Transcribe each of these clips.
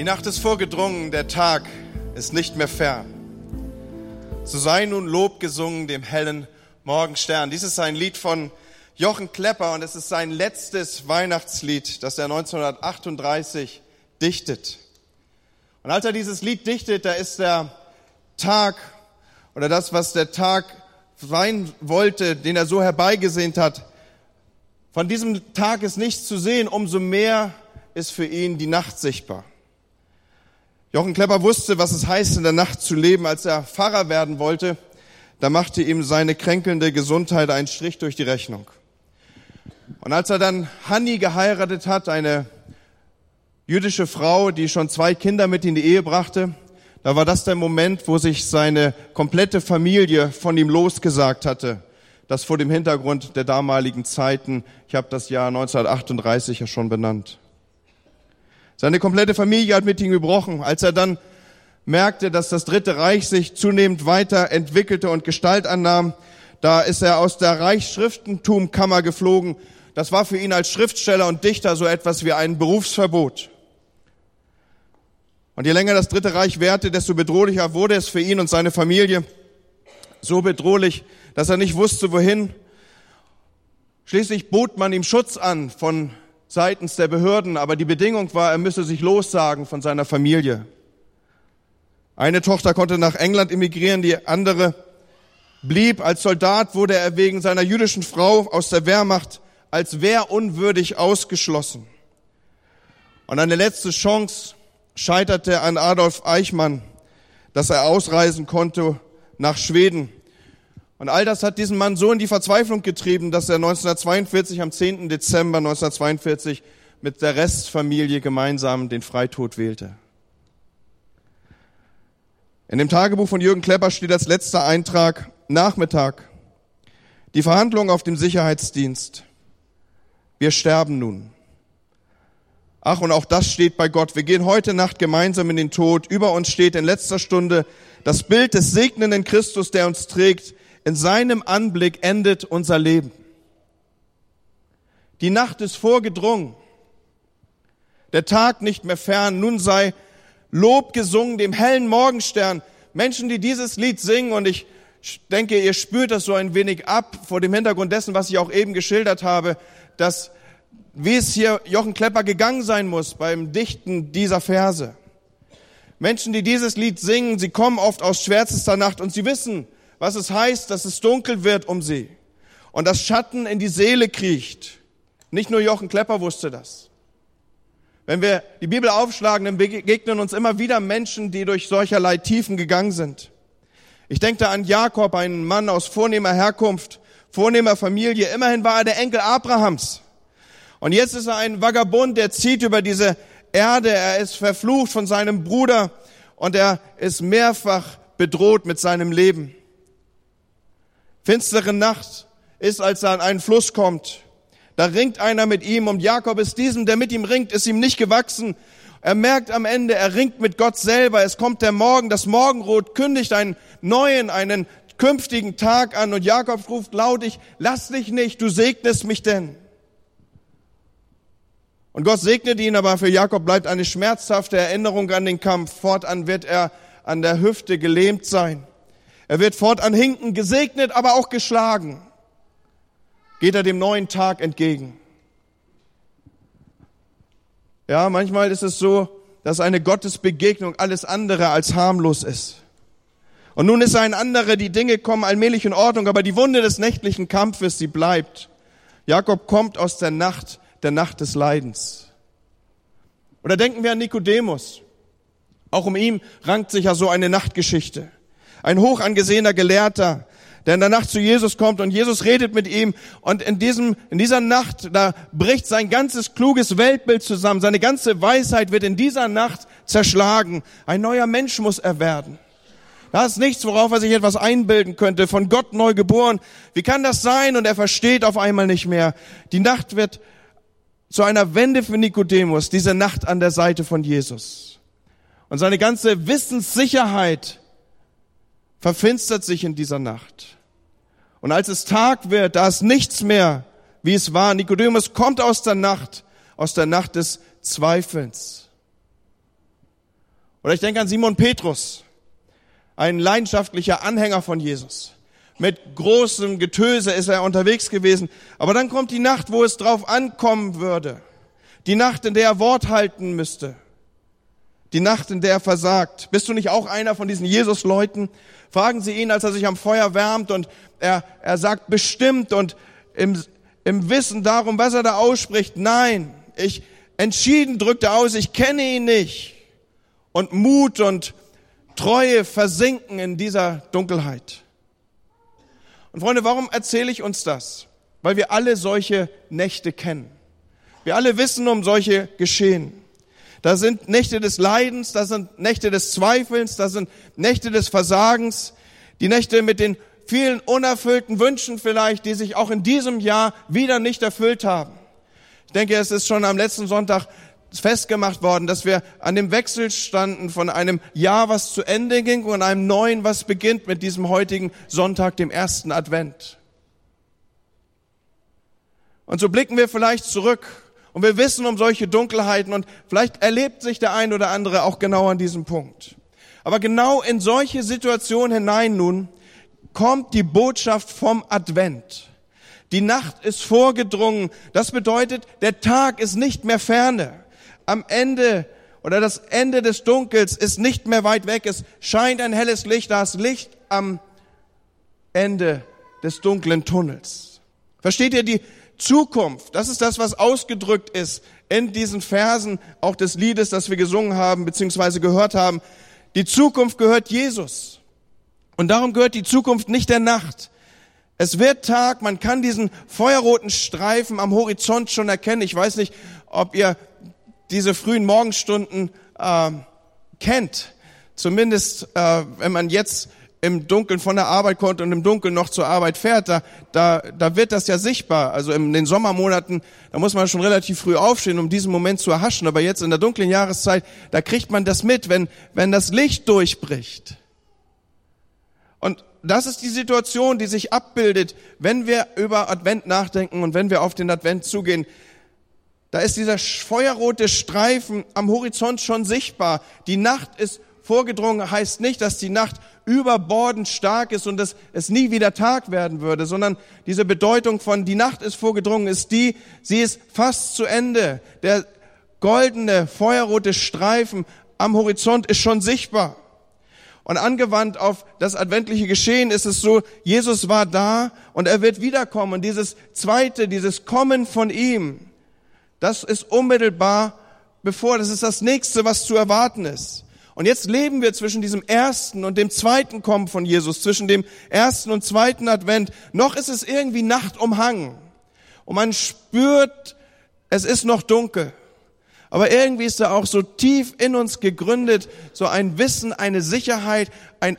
Die Nacht ist vorgedrungen, der Tag ist nicht mehr fern. So sei nun Lob gesungen dem hellen Morgenstern. Dies ist ein Lied von Jochen Klepper und es ist sein letztes Weihnachtslied, das er 1938 dichtet. Und als er dieses Lied dichtet, da ist der Tag oder das, was der Tag sein wollte, den er so herbeigesehnt hat, von diesem Tag ist nichts zu sehen, umso mehr ist für ihn die Nacht sichtbar. Jochen Klepper wusste, was es heißt, in der Nacht zu leben. Als er Pfarrer werden wollte, da machte ihm seine kränkelnde Gesundheit einen Strich durch die Rechnung. Und als er dann Hanni geheiratet hat, eine jüdische Frau, die schon zwei Kinder mit in die Ehe brachte, da war das der Moment, wo sich seine komplette Familie von ihm losgesagt hatte. Das vor dem Hintergrund der damaligen Zeiten. Ich habe das Jahr 1938 ja schon benannt. Seine komplette Familie hat mit ihm gebrochen. Als er dann merkte, dass das Dritte Reich sich zunehmend weiterentwickelte und Gestalt annahm, da ist er aus der Reichsschriftentumkammer geflogen. Das war für ihn als Schriftsteller und Dichter so etwas wie ein Berufsverbot. Und je länger das Dritte Reich währte, desto bedrohlicher wurde es für ihn und seine Familie. So bedrohlich, dass er nicht wusste, wohin. Schließlich bot man ihm Schutz an von seitens der Behörden, aber die Bedingung war, er müsse sich lossagen von seiner Familie. Eine Tochter konnte nach England emigrieren, die andere blieb. Als Soldat wurde er wegen seiner jüdischen Frau aus der Wehrmacht als wehrunwürdig ausgeschlossen. Und eine letzte Chance scheiterte an Adolf Eichmann, dass er ausreisen konnte nach Schweden. Und all das hat diesen Mann so in die Verzweiflung getrieben, dass er 1942, am 10. Dezember 1942, mit der Restfamilie gemeinsam den Freitod wählte. In dem Tagebuch von Jürgen Klepper steht als letzter Eintrag Nachmittag. Die Verhandlung auf dem Sicherheitsdienst. Wir sterben nun. Ach, und auch das steht bei Gott. Wir gehen heute Nacht gemeinsam in den Tod. Über uns steht in letzter Stunde das Bild des segnenden Christus, der uns trägt. In seinem Anblick endet unser Leben. Die Nacht ist vorgedrungen. Der Tag nicht mehr fern. Nun sei Lob gesungen dem hellen Morgenstern. Menschen, die dieses Lied singen, und ich denke, ihr spürt das so ein wenig ab vor dem Hintergrund dessen, was ich auch eben geschildert habe, dass wie es hier Jochen Klepper gegangen sein muss beim Dichten dieser Verse. Menschen, die dieses Lied singen, sie kommen oft aus schwärzester Nacht und sie wissen, was es heißt, dass es dunkel wird um sie und dass Schatten in die Seele kriecht. Nicht nur Jochen Klepper wusste das. Wenn wir die Bibel aufschlagen, dann begegnen uns immer wieder Menschen, die durch solcherlei Tiefen gegangen sind. Ich denke da an Jakob, einen Mann aus vornehmer Herkunft, vornehmer Familie. Immerhin war er der Enkel Abrahams. Und jetzt ist er ein Vagabund, der zieht über diese Erde. Er ist verflucht von seinem Bruder und er ist mehrfach bedroht mit seinem Leben. Finstere Nacht ist, als er an einen Fluss kommt. Da ringt einer mit ihm und Jakob ist diesem, der mit ihm ringt, ist ihm nicht gewachsen. Er merkt am Ende, er ringt mit Gott selber. Es kommt der Morgen, das Morgenrot kündigt einen neuen, einen künftigen Tag an und Jakob ruft laut, ich lass dich nicht, du segnest mich denn. Und Gott segnet ihn, aber für Jakob bleibt eine schmerzhafte Erinnerung an den Kampf. Fortan wird er an der Hüfte gelähmt sein. Er wird fortan hinken, gesegnet, aber auch geschlagen. Geht er dem neuen Tag entgegen. Ja, manchmal ist es so, dass eine Gottesbegegnung alles andere als harmlos ist. Und nun ist ein anderer, die Dinge kommen allmählich in Ordnung, aber die Wunde des nächtlichen Kampfes, sie bleibt. Jakob kommt aus der Nacht der Nacht des Leidens. Oder denken wir an Nikodemus. Auch um ihn rankt sich ja so eine Nachtgeschichte. Ein hoch angesehener Gelehrter, der in der Nacht zu Jesus kommt und Jesus redet mit ihm und in diesem, in dieser Nacht, da bricht sein ganzes kluges Weltbild zusammen. Seine ganze Weisheit wird in dieser Nacht zerschlagen. Ein neuer Mensch muss er werden. Da ist nichts, worauf er sich etwas einbilden könnte, von Gott neu geboren. Wie kann das sein? Und er versteht auf einmal nicht mehr. Die Nacht wird zu einer Wende für Nikodemus, diese Nacht an der Seite von Jesus. Und seine ganze Wissenssicherheit verfinstert sich in dieser Nacht. Und als es Tag wird, da ist nichts mehr, wie es war. Nikodemus kommt aus der Nacht, aus der Nacht des Zweifelns. Oder ich denke an Simon Petrus, ein leidenschaftlicher Anhänger von Jesus. Mit großem Getöse ist er unterwegs gewesen. Aber dann kommt die Nacht, wo es drauf ankommen würde. Die Nacht, in der er Wort halten müsste. Die Nacht, in der er versagt. Bist du nicht auch einer von diesen Jesus-Leuten? Fragen Sie ihn, als er sich am Feuer wärmt und er, er sagt bestimmt und im, im Wissen darum, was er da ausspricht, nein, ich entschieden drückt er aus, ich kenne ihn nicht. Und Mut und Treue versinken in dieser Dunkelheit. Und Freunde, warum erzähle ich uns das? Weil wir alle solche Nächte kennen. Wir alle wissen um solche Geschehen. Da sind Nächte des Leidens, da sind Nächte des Zweifelns, da sind Nächte des Versagens, die Nächte mit den vielen unerfüllten Wünschen vielleicht, die sich auch in diesem Jahr wieder nicht erfüllt haben. Ich denke, es ist schon am letzten Sonntag festgemacht worden, dass wir an dem Wechsel standen von einem Jahr, was zu Ende ging und einem neuen, was beginnt mit diesem heutigen Sonntag, dem ersten Advent. Und so blicken wir vielleicht zurück und wir wissen um solche Dunkelheiten und vielleicht erlebt sich der ein oder andere auch genau an diesem Punkt. Aber genau in solche Situationen hinein nun kommt die Botschaft vom Advent. Die Nacht ist vorgedrungen. Das bedeutet, der Tag ist nicht mehr ferne am Ende oder das Ende des Dunkels ist nicht mehr weit weg. Es scheint ein helles Licht, das Licht am Ende des dunklen Tunnels. Versteht ihr die Zukunft? Das ist das, was ausgedrückt ist in diesen Versen auch des Liedes, das wir gesungen haben bzw. gehört haben. Die Zukunft gehört Jesus. Und darum gehört die Zukunft nicht der Nacht. Es wird Tag, man kann diesen feuerroten Streifen am Horizont schon erkennen. Ich weiß nicht, ob ihr diese frühen Morgenstunden äh, kennt. Zumindest äh, wenn man jetzt im Dunkeln von der Arbeit kommt und im Dunkeln noch zur Arbeit fährt, da, da, da wird das ja sichtbar. Also in den Sommermonaten, da muss man schon relativ früh aufstehen, um diesen Moment zu erhaschen. Aber jetzt in der dunklen Jahreszeit, da kriegt man das mit, wenn, wenn das Licht durchbricht. Und das ist die Situation, die sich abbildet, wenn wir über Advent nachdenken und wenn wir auf den Advent zugehen. Da ist dieser feuerrote Streifen am Horizont schon sichtbar. Die Nacht ist vorgedrungen, heißt nicht, dass die Nacht überbordend stark ist und dass es nie wieder Tag werden würde, sondern diese Bedeutung von die Nacht ist vorgedrungen ist die, sie ist fast zu Ende. Der goldene, feuerrote Streifen am Horizont ist schon sichtbar. Und angewandt auf das adventliche Geschehen ist es so, Jesus war da und er wird wiederkommen. Und dieses zweite, dieses Kommen von ihm, das ist unmittelbar bevor, das ist das nächste, was zu erwarten ist. Und jetzt leben wir zwischen diesem ersten und dem zweiten Kommen von Jesus, zwischen dem ersten und zweiten Advent. Noch ist es irgendwie Nacht umhangen. Und man spürt, es ist noch dunkel. Aber irgendwie ist da auch so tief in uns gegründet, so ein Wissen, eine Sicherheit, ein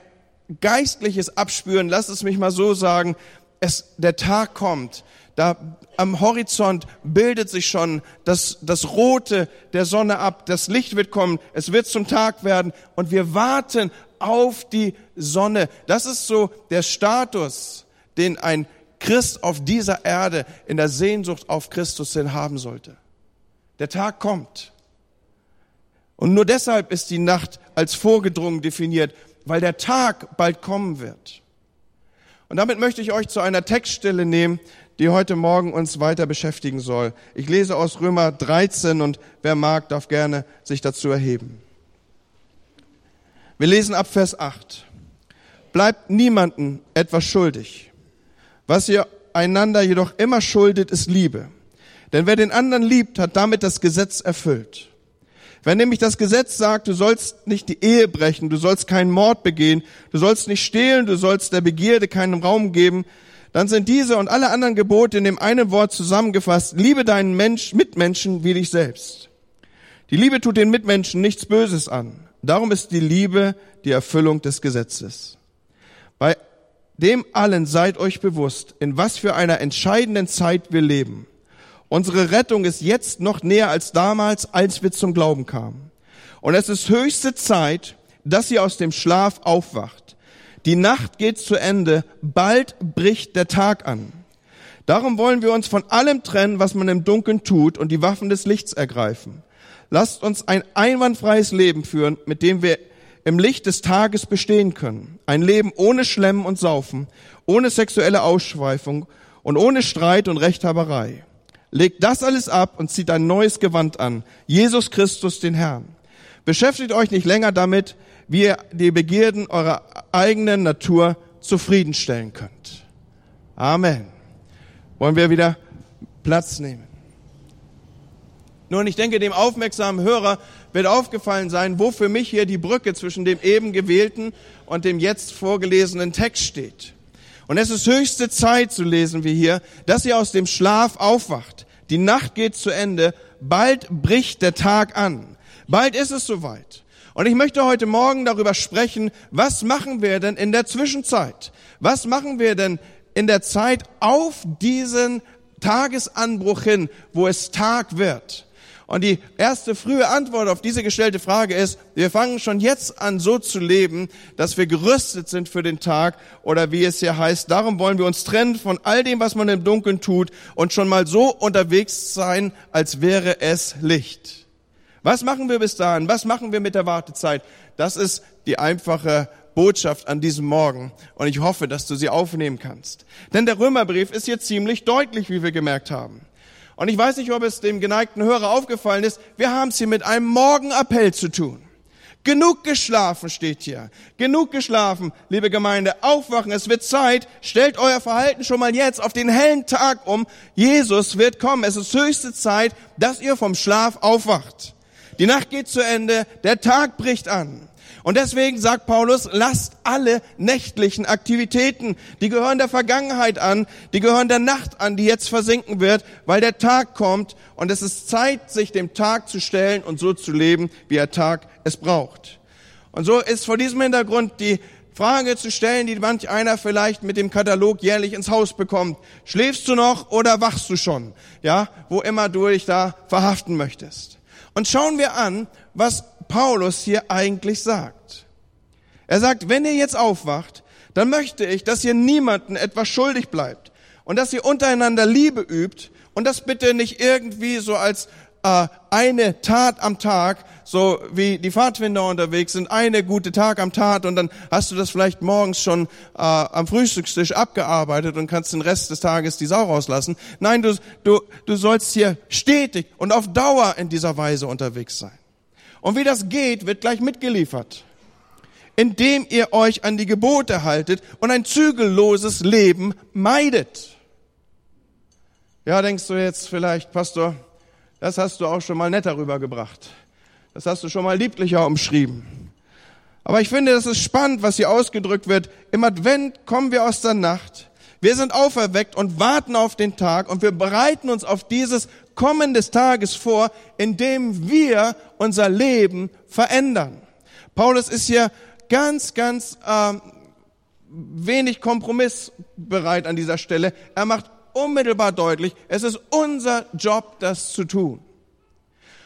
geistliches Abspüren, lass es mich mal so sagen, es, der Tag kommt, da am Horizont bildet sich schon das, das Rote der Sonne ab. Das Licht wird kommen. Es wird zum Tag werden. Und wir warten auf die Sonne. Das ist so der Status, den ein Christ auf dieser Erde in der Sehnsucht auf Christus hin haben sollte. Der Tag kommt. Und nur deshalb ist die Nacht als vorgedrungen definiert, weil der Tag bald kommen wird. Und damit möchte ich euch zu einer Textstelle nehmen, die heute Morgen uns weiter beschäftigen soll. Ich lese aus Römer 13 und wer mag, darf gerne sich dazu erheben. Wir lesen ab Vers 8. Bleibt niemanden etwas schuldig. Was ihr einander jedoch immer schuldet, ist Liebe. Denn wer den anderen liebt, hat damit das Gesetz erfüllt. Wenn nämlich das Gesetz sagt, du sollst nicht die Ehe brechen, du sollst keinen Mord begehen, du sollst nicht stehlen, du sollst der Begierde keinen Raum geben, dann sind diese und alle anderen Gebote in dem einen Wort zusammengefasst, liebe deinen Mensch, Mitmenschen wie dich selbst. Die Liebe tut den Mitmenschen nichts Böses an. Darum ist die Liebe die Erfüllung des Gesetzes. Bei dem allen seid euch bewusst, in was für einer entscheidenden Zeit wir leben. Unsere Rettung ist jetzt noch näher als damals, als wir zum Glauben kamen. Und es ist höchste Zeit, dass ihr aus dem Schlaf aufwacht. Die Nacht geht zu Ende, bald bricht der Tag an. Darum wollen wir uns von allem trennen, was man im Dunkeln tut und die Waffen des Lichts ergreifen. Lasst uns ein einwandfreies Leben führen, mit dem wir im Licht des Tages bestehen können. Ein Leben ohne Schlemmen und Saufen, ohne sexuelle Ausschweifung und ohne Streit und Rechthaberei. Legt das alles ab und zieht ein neues Gewand an. Jesus Christus, den Herrn. Beschäftigt euch nicht länger damit, wie ihr die Begierden eurer eigenen Natur zufriedenstellen könnt. Amen. Wollen wir wieder Platz nehmen? Nun, ich denke, dem aufmerksamen Hörer wird aufgefallen sein, wo für mich hier die Brücke zwischen dem eben gewählten und dem jetzt vorgelesenen Text steht. Und es ist höchste Zeit, zu lesen wir hier, dass ihr aus dem Schlaf aufwacht. Die Nacht geht zu Ende, bald bricht der Tag an. Bald ist es soweit. Und ich möchte heute Morgen darüber sprechen, was machen wir denn in der Zwischenzeit? Was machen wir denn in der Zeit auf diesen Tagesanbruch hin, wo es Tag wird? Und die erste frühe Antwort auf diese gestellte Frage ist, wir fangen schon jetzt an, so zu leben, dass wir gerüstet sind für den Tag oder wie es hier heißt. Darum wollen wir uns trennen von all dem, was man im Dunkeln tut und schon mal so unterwegs sein, als wäre es Licht. Was machen wir bis dahin? Was machen wir mit der Wartezeit? Das ist die einfache Botschaft an diesem Morgen und ich hoffe, dass du sie aufnehmen kannst. Denn der Römerbrief ist hier ziemlich deutlich, wie wir gemerkt haben. Und ich weiß nicht, ob es dem geneigten Hörer aufgefallen ist, wir haben es hier mit einem Morgenappell zu tun. Genug geschlafen steht hier. Genug geschlafen, liebe Gemeinde. Aufwachen, es wird Zeit. Stellt euer Verhalten schon mal jetzt auf den hellen Tag um. Jesus wird kommen. Es ist höchste Zeit, dass ihr vom Schlaf aufwacht. Die Nacht geht zu Ende, der Tag bricht an. Und deswegen sagt Paulus, lasst alle nächtlichen Aktivitäten, die gehören der Vergangenheit an, die gehören der Nacht an, die jetzt versinken wird, weil der Tag kommt und es ist Zeit, sich dem Tag zu stellen und so zu leben, wie der Tag es braucht. Und so ist vor diesem Hintergrund die Frage zu stellen, die manch einer vielleicht mit dem Katalog jährlich ins Haus bekommt. Schläfst du noch oder wachst du schon? Ja, wo immer du dich da verhaften möchtest. Und schauen wir an, was Paulus hier eigentlich sagt. Er sagt, wenn ihr jetzt aufwacht, dann möchte ich, dass ihr niemanden etwas schuldig bleibt und dass ihr untereinander Liebe übt und das bitte nicht irgendwie so als äh, eine Tat am Tag, so wie die Pfadfinder unterwegs sind, eine gute Tag am Tag und dann hast du das vielleicht morgens schon äh, am Frühstückstisch abgearbeitet und kannst den Rest des Tages die Sau rauslassen. Nein, du, du, du sollst hier stetig und auf Dauer in dieser Weise unterwegs sein. Und wie das geht, wird gleich mitgeliefert. Indem ihr euch an die Gebote haltet und ein zügelloses Leben meidet. Ja, denkst du jetzt vielleicht, Pastor, das hast du auch schon mal netter rübergebracht. Das hast du schon mal lieblicher umschrieben. Aber ich finde, das ist spannend, was hier ausgedrückt wird. Im Advent kommen wir aus der Nacht. Wir sind auferweckt und warten auf den Tag und wir bereiten uns auf dieses Kommen des Tages vor, indem wir unser Leben verändern. Paulus ist hier ganz, ganz äh, wenig kompromissbereit an dieser Stelle. Er macht unmittelbar deutlich, es ist unser Job, das zu tun.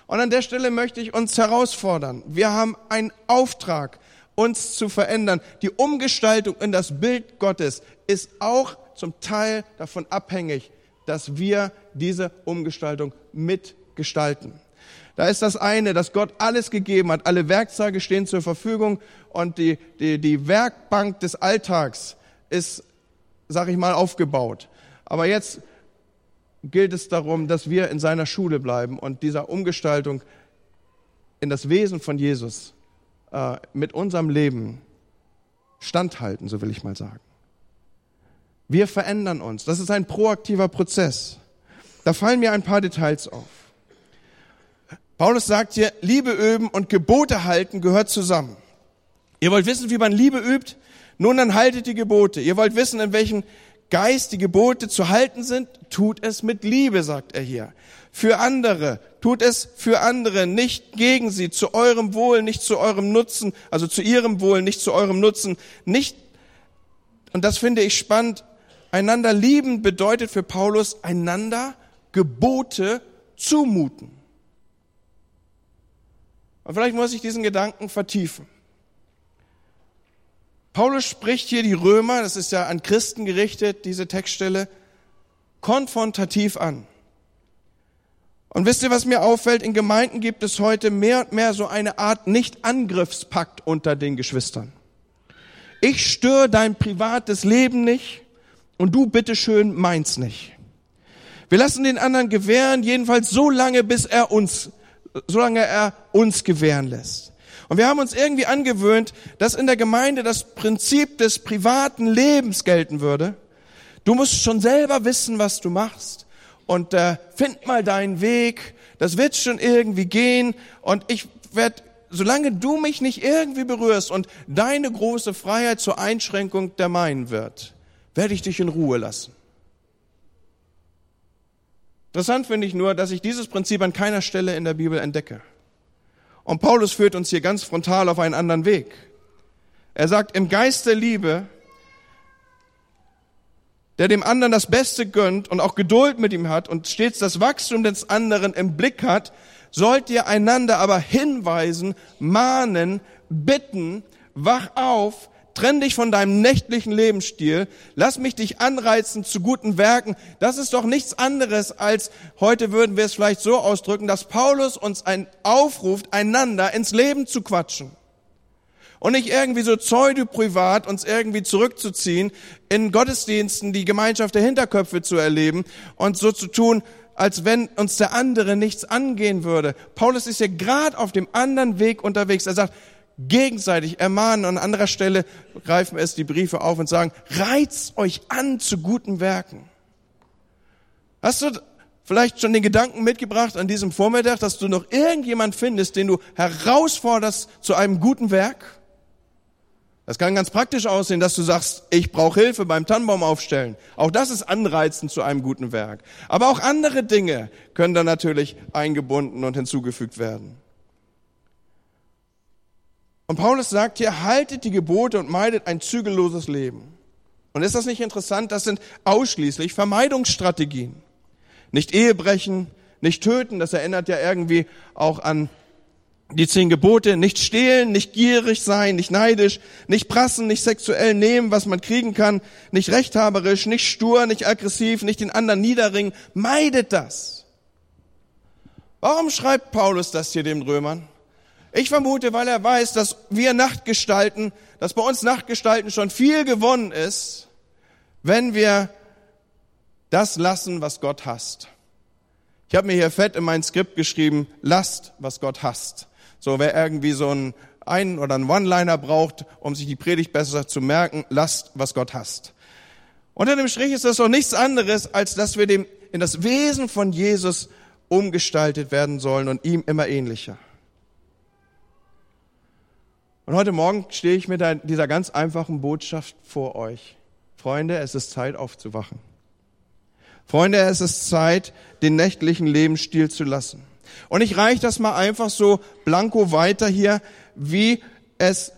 Und an der Stelle möchte ich uns herausfordern. Wir haben einen Auftrag, uns zu verändern. Die Umgestaltung in das Bild Gottes ist auch zum Teil davon abhängig, dass wir diese Umgestaltung mitgestalten. Da ist das eine, dass Gott alles gegeben hat, alle Werkzeuge stehen zur Verfügung und die, die, die Werkbank des Alltags ist, sag ich mal, aufgebaut. Aber jetzt gilt es darum, dass wir in seiner Schule bleiben und dieser Umgestaltung in das Wesen von Jesus äh, mit unserem Leben standhalten, so will ich mal sagen. Wir verändern uns. Das ist ein proaktiver Prozess. Da fallen mir ein paar Details auf. Paulus sagt hier, Liebe üben und Gebote halten gehört zusammen. Ihr wollt wissen, wie man Liebe übt? Nun, dann haltet die Gebote. Ihr wollt wissen, in welchem Geist die Gebote zu halten sind? Tut es mit Liebe, sagt er hier. Für andere. Tut es für andere, nicht gegen sie, zu eurem Wohl, nicht zu eurem Nutzen, also zu ihrem Wohl, nicht zu eurem Nutzen, nicht, und das finde ich spannend, Einander lieben bedeutet für Paulus einander Gebote zumuten. Und vielleicht muss ich diesen Gedanken vertiefen. Paulus spricht hier die Römer, das ist ja an Christen gerichtet, diese Textstelle, konfrontativ an. Und wisst ihr, was mir auffällt? In Gemeinden gibt es heute mehr und mehr so eine Art Nicht-Angriffspakt unter den Geschwistern. Ich störe dein privates Leben nicht und du bitteschön meins nicht. Wir lassen den anderen gewähren, jedenfalls so lange, bis er uns, solange er uns gewähren lässt. Und wir haben uns irgendwie angewöhnt, dass in der Gemeinde das Prinzip des privaten Lebens gelten würde. Du musst schon selber wissen, was du machst und äh, find mal deinen Weg, das wird schon irgendwie gehen und ich werde, solange du mich nicht irgendwie berührst und deine große Freiheit zur Einschränkung der meinen wird, werde ich dich in Ruhe lassen. Interessant finde ich nur, dass ich dieses Prinzip an keiner Stelle in der Bibel entdecke. Und Paulus führt uns hier ganz frontal auf einen anderen Weg. Er sagt, im Geist der Liebe der dem anderen das Beste gönnt und auch Geduld mit ihm hat und stets das Wachstum des anderen im Blick hat, sollt ihr einander aber hinweisen, mahnen, bitten, wach auf, trenn dich von deinem nächtlichen Lebensstil, lass mich dich anreizen zu guten Werken. Das ist doch nichts anderes als, heute würden wir es vielleicht so ausdrücken, dass Paulus uns ein, aufruft, einander ins Leben zu quatschen und nicht irgendwie so pseudo-privat uns irgendwie zurückzuziehen, in Gottesdiensten die Gemeinschaft der Hinterköpfe zu erleben und so zu tun, als wenn uns der andere nichts angehen würde. Paulus ist ja gerade auf dem anderen Weg unterwegs. Er sagt, gegenseitig ermahnen. An anderer Stelle greifen es die Briefe auf und sagen, reizt euch an zu guten Werken. Hast du vielleicht schon den Gedanken mitgebracht an diesem Vormittag, dass du noch irgendjemand findest, den du herausforderst zu einem guten Werk? Das kann ganz praktisch aussehen, dass du sagst, ich brauche Hilfe beim Tannenbaum aufstellen. Auch das ist anreizend zu einem guten Werk. Aber auch andere Dinge können dann natürlich eingebunden und hinzugefügt werden. Und Paulus sagt hier, haltet die Gebote und meidet ein zügelloses Leben. Und ist das nicht interessant? Das sind ausschließlich Vermeidungsstrategien. Nicht Ehebrechen, nicht töten, das erinnert ja irgendwie auch an die zehn Gebote, nicht stehlen, nicht gierig sein, nicht neidisch, nicht prassen, nicht sexuell nehmen, was man kriegen kann, nicht rechthaberisch, nicht stur, nicht aggressiv, nicht den anderen niederringen. Meidet das. Warum schreibt Paulus das hier den Römern? Ich vermute, weil er weiß, dass wir Nachtgestalten, dass bei uns Nachtgestalten schon viel gewonnen ist, wenn wir das lassen, was Gott hasst. Ich habe mir hier fett in mein Skript geschrieben, lasst, was Gott hasst. So, wer irgendwie so einen einen oder einen One-Liner braucht, um sich die Predigt besser zu merken, lasst, was Gott hasst. Unter dem Strich ist das doch nichts anderes, als dass wir dem, in das Wesen von Jesus umgestaltet werden sollen und ihm immer ähnlicher. Und heute Morgen stehe ich mit dieser ganz einfachen Botschaft vor euch. Freunde, es ist Zeit aufzuwachen. Freunde, es ist Zeit, den nächtlichen Lebensstil zu lassen. Und ich reiche das mal einfach so blanko weiter hier, wie es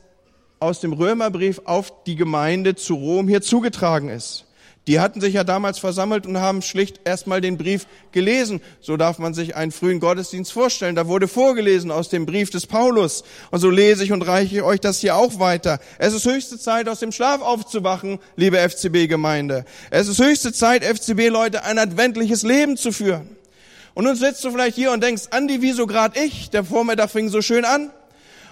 aus dem Römerbrief auf die Gemeinde zu Rom hier zugetragen ist. Die hatten sich ja damals versammelt und haben schlicht erstmal den Brief gelesen. So darf man sich einen frühen Gottesdienst vorstellen. Da wurde vorgelesen aus dem Brief des Paulus. Und so lese ich und reiche euch das hier auch weiter. Es ist höchste Zeit, aus dem Schlaf aufzuwachen, liebe FCB-Gemeinde. Es ist höchste Zeit, FCB-Leute ein adventliches Leben zu führen. Und nun sitzt du vielleicht hier und denkst, Andi, wieso gerade ich? Der Vormittag fing so schön an.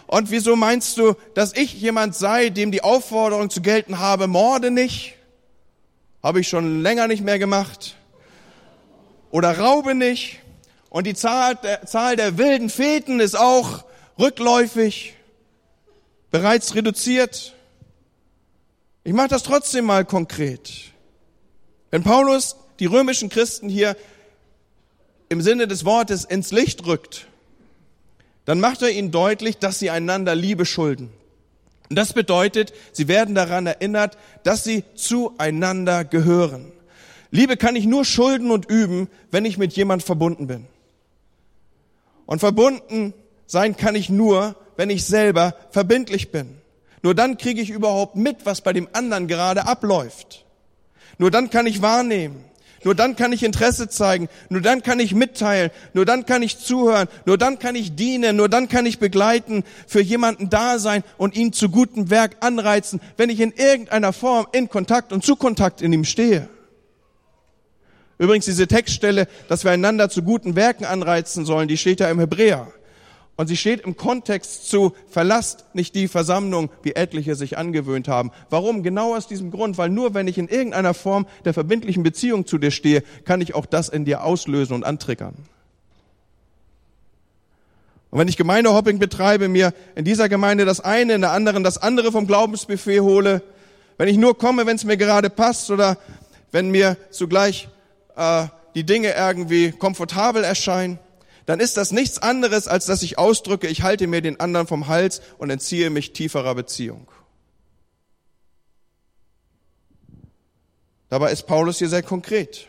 Und wieso meinst du, dass ich jemand sei, dem die Aufforderung zu gelten habe, morde nicht? Habe ich schon länger nicht mehr gemacht. Oder raube nicht. Und die Zahl der, Zahl der wilden Feten ist auch rückläufig, bereits reduziert. Ich mache das trotzdem mal konkret. Wenn Paulus die römischen Christen hier im Sinne des Wortes ins Licht rückt, dann macht er ihnen deutlich, dass sie einander Liebe schulden. Und das bedeutet, sie werden daran erinnert, dass sie zueinander gehören. Liebe kann ich nur schulden und üben, wenn ich mit jemand verbunden bin. Und verbunden sein kann ich nur, wenn ich selber verbindlich bin. Nur dann kriege ich überhaupt mit, was bei dem anderen gerade abläuft. Nur dann kann ich wahrnehmen. Nur dann kann ich Interesse zeigen. Nur dann kann ich mitteilen. Nur dann kann ich zuhören. Nur dann kann ich dienen. Nur dann kann ich begleiten, für jemanden da sein und ihn zu gutem Werk anreizen, wenn ich in irgendeiner Form in Kontakt und zu Kontakt in ihm stehe. Übrigens, diese Textstelle, dass wir einander zu guten Werken anreizen sollen, die steht ja im Hebräer. Und sie steht im Kontext zu, verlasst nicht die Versammlung, wie etliche sich angewöhnt haben. Warum? Genau aus diesem Grund, weil nur wenn ich in irgendeiner Form der verbindlichen Beziehung zu dir stehe, kann ich auch das in dir auslösen und antriggern. Und wenn ich Gemeindehopping betreibe, mir in dieser Gemeinde das eine, in der anderen das andere vom Glaubensbuffet hole, wenn ich nur komme, wenn es mir gerade passt oder wenn mir zugleich äh, die Dinge irgendwie komfortabel erscheinen, dann ist das nichts anderes, als dass ich ausdrücke, ich halte mir den anderen vom Hals und entziehe mich tieferer Beziehung. Dabei ist Paulus hier sehr konkret.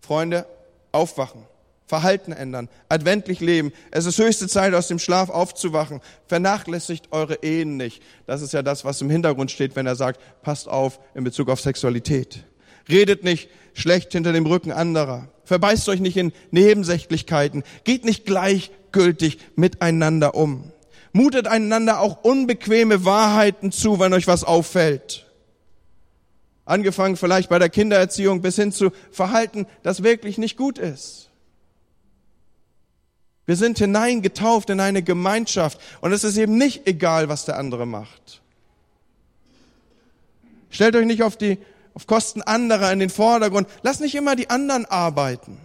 Freunde, aufwachen. Verhalten ändern, adventlich leben. Es ist höchste Zeit, aus dem Schlaf aufzuwachen. Vernachlässigt eure Ehen nicht. Das ist ja das, was im Hintergrund steht, wenn er sagt, passt auf in Bezug auf Sexualität. Redet nicht schlecht hinter dem Rücken anderer. Verbeißt euch nicht in Nebensächlichkeiten. Geht nicht gleichgültig miteinander um. Mutet einander auch unbequeme Wahrheiten zu, wenn euch was auffällt. Angefangen vielleicht bei der Kindererziehung bis hin zu Verhalten, das wirklich nicht gut ist. Wir sind hineingetauft in eine Gemeinschaft und es ist eben nicht egal, was der andere macht. Stellt euch nicht auf die auf Kosten anderer in den Vordergrund. Lasst nicht immer die anderen arbeiten.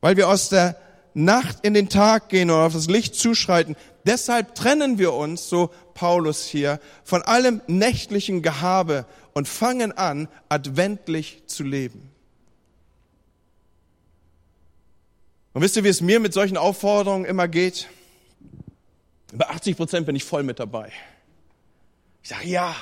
Weil wir aus der Nacht in den Tag gehen und auf das Licht zuschreiten. Deshalb trennen wir uns, so Paulus hier, von allem nächtlichen Gehabe und fangen an, adventlich zu leben. Und wisst ihr, wie es mir mit solchen Aufforderungen immer geht? Bei 80 Prozent bin ich voll mit dabei. Ich sage ja.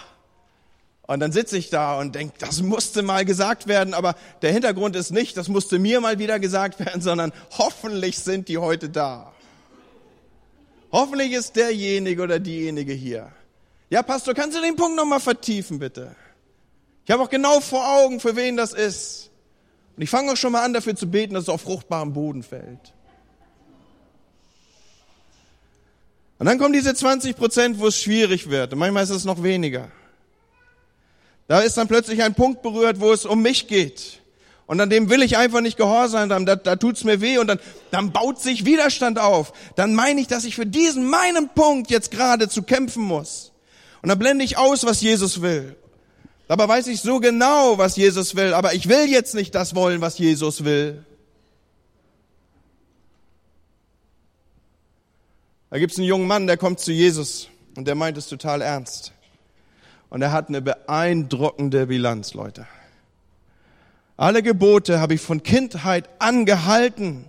Und dann sitze ich da und denke, das musste mal gesagt werden, aber der Hintergrund ist nicht, das musste mir mal wieder gesagt werden, sondern hoffentlich sind die heute da. Hoffentlich ist derjenige oder diejenige hier. Ja, Pastor, kannst du den Punkt nochmal vertiefen, bitte? Ich habe auch genau vor Augen, für wen das ist. Und ich fange auch schon mal an, dafür zu beten, dass es auf fruchtbarem Boden fällt. Und dann kommen diese 20 Prozent, wo es schwierig wird. Und manchmal ist es noch weniger. Da ist dann plötzlich ein Punkt berührt, wo es um mich geht. Und an dem will ich einfach nicht gehorsam sein. Da, da tut's mir weh und dann, dann baut sich Widerstand auf. Dann meine ich, dass ich für diesen meinen Punkt jetzt gerade zu kämpfen muss. Und dann blende ich aus, was Jesus will. Dabei weiß ich so genau, was Jesus will, aber ich will jetzt nicht das wollen, was Jesus will. Da gibt es einen jungen Mann, der kommt zu Jesus und der meint es total ernst. Und er hat eine beeindruckende Bilanz, Leute. Alle Gebote habe ich von Kindheit angehalten.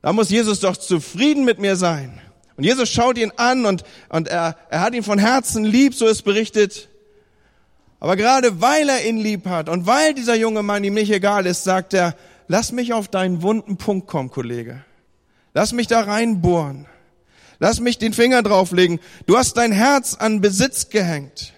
Da muss Jesus doch zufrieden mit mir sein. Und Jesus schaut ihn an und, und er, er hat ihn von Herzen lieb, so ist berichtet. Aber gerade weil er ihn lieb hat und weil dieser junge Mann ihm nicht egal ist, sagt er, lass mich auf deinen wunden Punkt kommen, Kollege. Lass mich da reinbohren. Lass mich den Finger drauflegen. Du hast dein Herz an Besitz gehängt.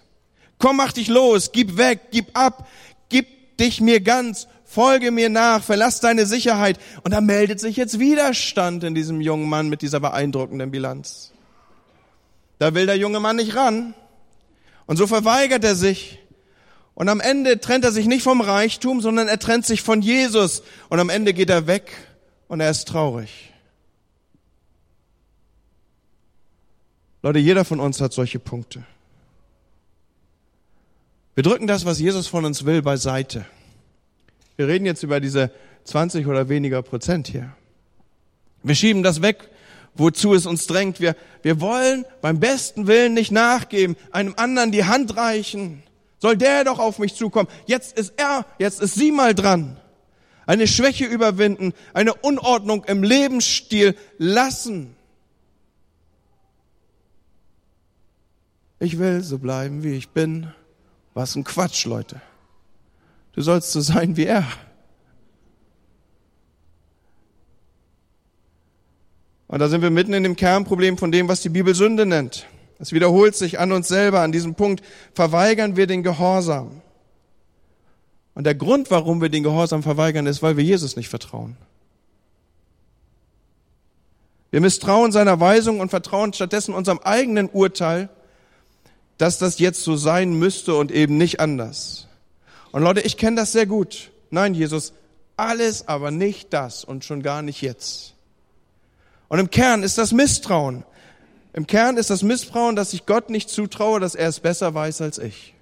Komm, mach dich los, gib weg, gib ab, gib dich mir ganz, folge mir nach, verlass deine Sicherheit. Und da meldet sich jetzt Widerstand in diesem jungen Mann mit dieser beeindruckenden Bilanz. Da will der junge Mann nicht ran. Und so verweigert er sich. Und am Ende trennt er sich nicht vom Reichtum, sondern er trennt sich von Jesus. Und am Ende geht er weg und er ist traurig. Leute, jeder von uns hat solche Punkte. Wir drücken das, was Jesus von uns will, beiseite. Wir reden jetzt über diese 20 oder weniger Prozent hier. Wir schieben das weg, wozu es uns drängt. Wir, wir wollen beim besten Willen nicht nachgeben, einem anderen die Hand reichen. Soll der doch auf mich zukommen? Jetzt ist er, jetzt ist sie mal dran. Eine Schwäche überwinden, eine Unordnung im Lebensstil lassen. Ich will so bleiben, wie ich bin. Was ein Quatsch, Leute. Du sollst so sein wie er. Und da sind wir mitten in dem Kernproblem von dem, was die Bibel Sünde nennt. Es wiederholt sich an uns selber. An diesem Punkt verweigern wir den Gehorsam. Und der Grund, warum wir den Gehorsam verweigern, ist, weil wir Jesus nicht vertrauen. Wir misstrauen seiner Weisung und vertrauen stattdessen unserem eigenen Urteil, dass das jetzt so sein müsste und eben nicht anders. Und Leute, ich kenne das sehr gut. Nein, Jesus, alles, aber nicht das und schon gar nicht jetzt. Und im Kern ist das Misstrauen. Im Kern ist das Misstrauen, dass ich Gott nicht zutraue, dass er es besser weiß als ich.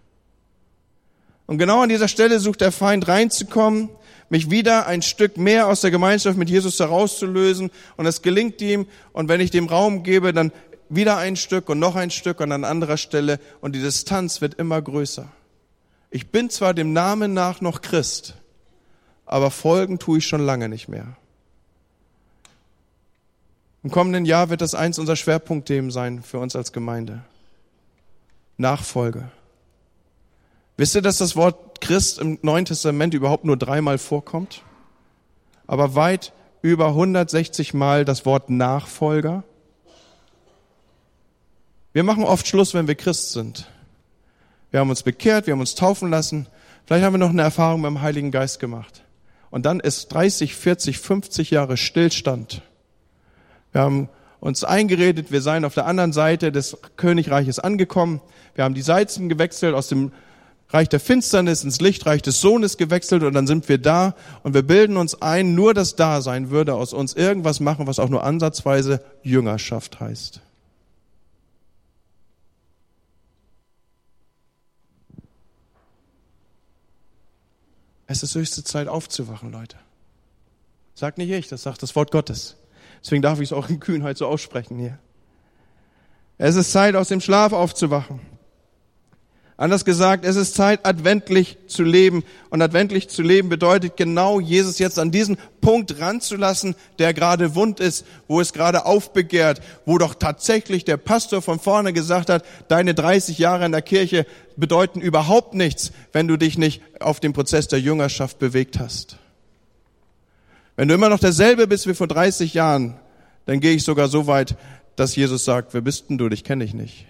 Und genau an dieser Stelle sucht der Feind reinzukommen, mich wieder ein Stück mehr aus der Gemeinschaft mit Jesus herauszulösen. Und es gelingt ihm. Und wenn ich dem Raum gebe, dann wieder ein Stück und noch ein Stück und an anderer Stelle. Und die Distanz wird immer größer. Ich bin zwar dem Namen nach noch Christ, aber folgen tue ich schon lange nicht mehr. Im kommenden Jahr wird das eins unserer Schwerpunktthemen sein für uns als Gemeinde. Nachfolge. Wisst ihr, dass das Wort Christ im Neuen Testament überhaupt nur dreimal vorkommt? Aber weit über 160 Mal das Wort Nachfolger. Wir machen oft Schluss, wenn wir Christ sind. Wir haben uns bekehrt, wir haben uns taufen lassen. Vielleicht haben wir noch eine Erfahrung mit dem Heiligen Geist gemacht. Und dann ist 30, 40, 50 Jahre Stillstand. Wir haben uns eingeredet, wir seien auf der anderen Seite des Königreiches angekommen. Wir haben die Seiten gewechselt aus dem Reich der Finsternis ins Lichtreich des Sohnes gewechselt und dann sind wir da und wir bilden uns ein, nur das Dasein würde aus uns irgendwas machen, was auch nur ansatzweise Jüngerschaft heißt. Es ist höchste Zeit aufzuwachen, Leute. Sagt nicht ich, das sagt das Wort Gottes. Deswegen darf ich es auch in Kühnheit so aussprechen hier. Es ist Zeit, aus dem Schlaf aufzuwachen. Anders gesagt, es ist Zeit, adventlich zu leben. Und adventlich zu leben bedeutet genau, Jesus jetzt an diesen Punkt ranzulassen, der gerade wund ist, wo es gerade aufbegehrt, wo doch tatsächlich der Pastor von vorne gesagt hat, deine 30 Jahre in der Kirche bedeuten überhaupt nichts, wenn du dich nicht auf den Prozess der Jüngerschaft bewegt hast. Wenn du immer noch derselbe bist wie vor 30 Jahren, dann gehe ich sogar so weit, dass Jesus sagt, wer bist denn du, dich kenne ich nicht.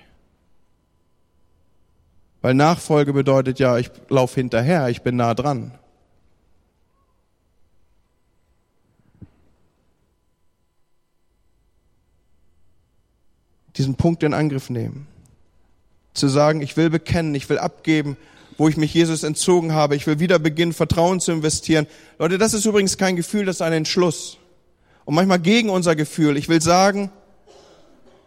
Weil Nachfolge bedeutet ja, ich laufe hinterher, ich bin nah dran. Diesen Punkt in Angriff nehmen. Zu sagen, ich will bekennen, ich will abgeben, wo ich mich Jesus entzogen habe. Ich will wieder beginnen, Vertrauen zu investieren. Leute, das ist übrigens kein Gefühl, das ist ein Entschluss. Und manchmal gegen unser Gefühl. Ich will sagen,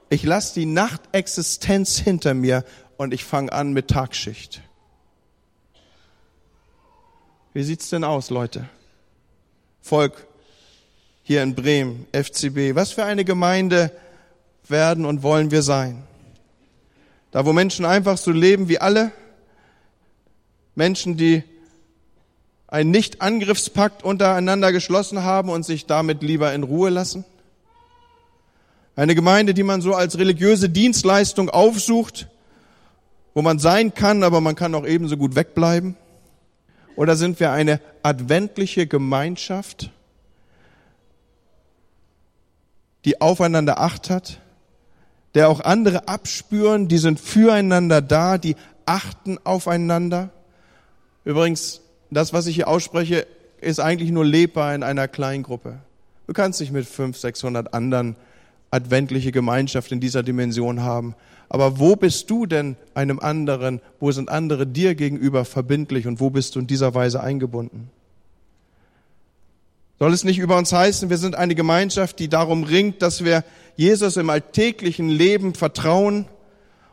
ich lasse die Nachtexistenz hinter mir und ich fange an mit Tagschicht. Wie sieht's denn aus, Leute? Volk hier in Bremen, FCB, was für eine Gemeinde werden und wollen wir sein? Da, wo Menschen einfach so leben wie alle, Menschen, die einen Nicht-Angriffspakt untereinander geschlossen haben und sich damit lieber in Ruhe lassen? Eine Gemeinde, die man so als religiöse Dienstleistung aufsucht, wo man sein kann, aber man kann auch ebenso gut wegbleiben? Oder sind wir eine adventliche Gemeinschaft, die aufeinander Acht hat, der auch andere abspüren, die sind füreinander da, die achten aufeinander? Übrigens, das, was ich hier ausspreche, ist eigentlich nur lebbar in einer Kleingruppe. Du kannst nicht mit 500, 600 anderen adventliche Gemeinschaft in dieser Dimension haben. Aber wo bist du denn einem anderen, wo sind andere dir gegenüber verbindlich und wo bist du in dieser Weise eingebunden? Soll es nicht über uns heißen, wir sind eine Gemeinschaft, die darum ringt, dass wir Jesus im alltäglichen Leben vertrauen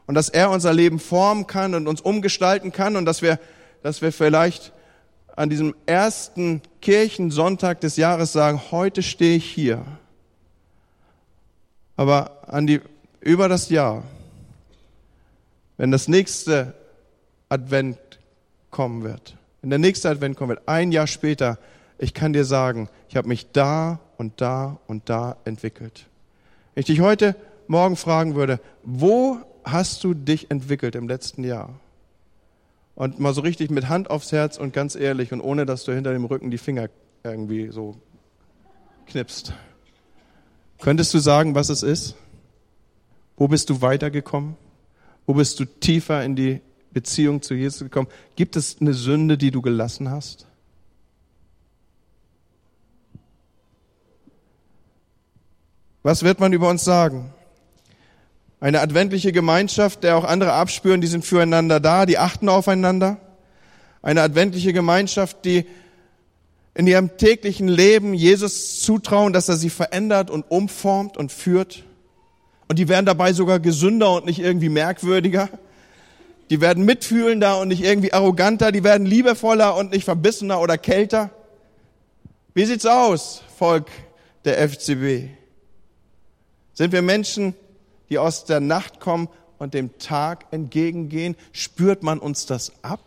und dass er unser Leben formen kann und uns umgestalten kann und dass wir, dass wir vielleicht an diesem ersten Kirchensonntag des Jahres sagen, heute stehe ich hier. Aber an die, über das Jahr wenn das nächste Advent kommen wird, wenn der nächste Advent kommen wird, ein Jahr später, ich kann dir sagen, ich habe mich da und da und da entwickelt. Wenn ich dich heute Morgen fragen würde, wo hast du dich entwickelt im letzten Jahr? Und mal so richtig mit Hand aufs Herz und ganz ehrlich und ohne, dass du hinter dem Rücken die Finger irgendwie so knipst. Könntest du sagen, was es ist? Wo bist du weitergekommen? Wo bist du tiefer in die Beziehung zu Jesus gekommen? Gibt es eine Sünde, die du gelassen hast? Was wird man über uns sagen? Eine adventliche Gemeinschaft, der auch andere abspüren, die sind füreinander da, die achten aufeinander. Eine adventliche Gemeinschaft, die in ihrem täglichen Leben Jesus zutrauen, dass er sie verändert und umformt und führt. Und die werden dabei sogar gesünder und nicht irgendwie merkwürdiger. Die werden mitfühlender und nicht irgendwie arroganter. Die werden liebevoller und nicht verbissener oder kälter. Wie sieht's aus, Volk der FCB? Sind wir Menschen, die aus der Nacht kommen und dem Tag entgegengehen? Spürt man uns das ab?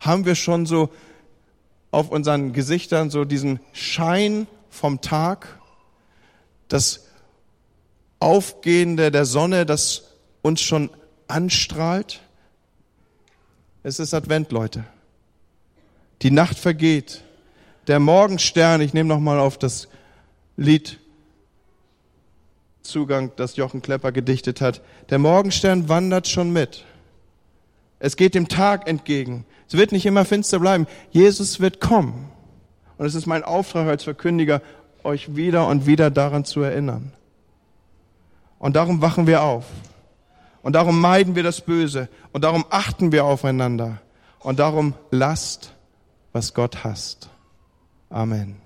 Haben wir schon so auf unseren Gesichtern so diesen Schein vom Tag, das Aufgehende der Sonne, das uns schon anstrahlt. Es ist Advent, Leute. Die Nacht vergeht. Der Morgenstern, ich nehme nochmal auf das Lied Zugang, das Jochen Klepper gedichtet hat. Der Morgenstern wandert schon mit. Es geht dem Tag entgegen. Es wird nicht immer finster bleiben. Jesus wird kommen. Und es ist mein Auftrag als Verkündiger, euch wieder und wieder daran zu erinnern. Und darum wachen wir auf. Und darum meiden wir das Böse. Und darum achten wir aufeinander. Und darum lasst, was Gott hasst. Amen.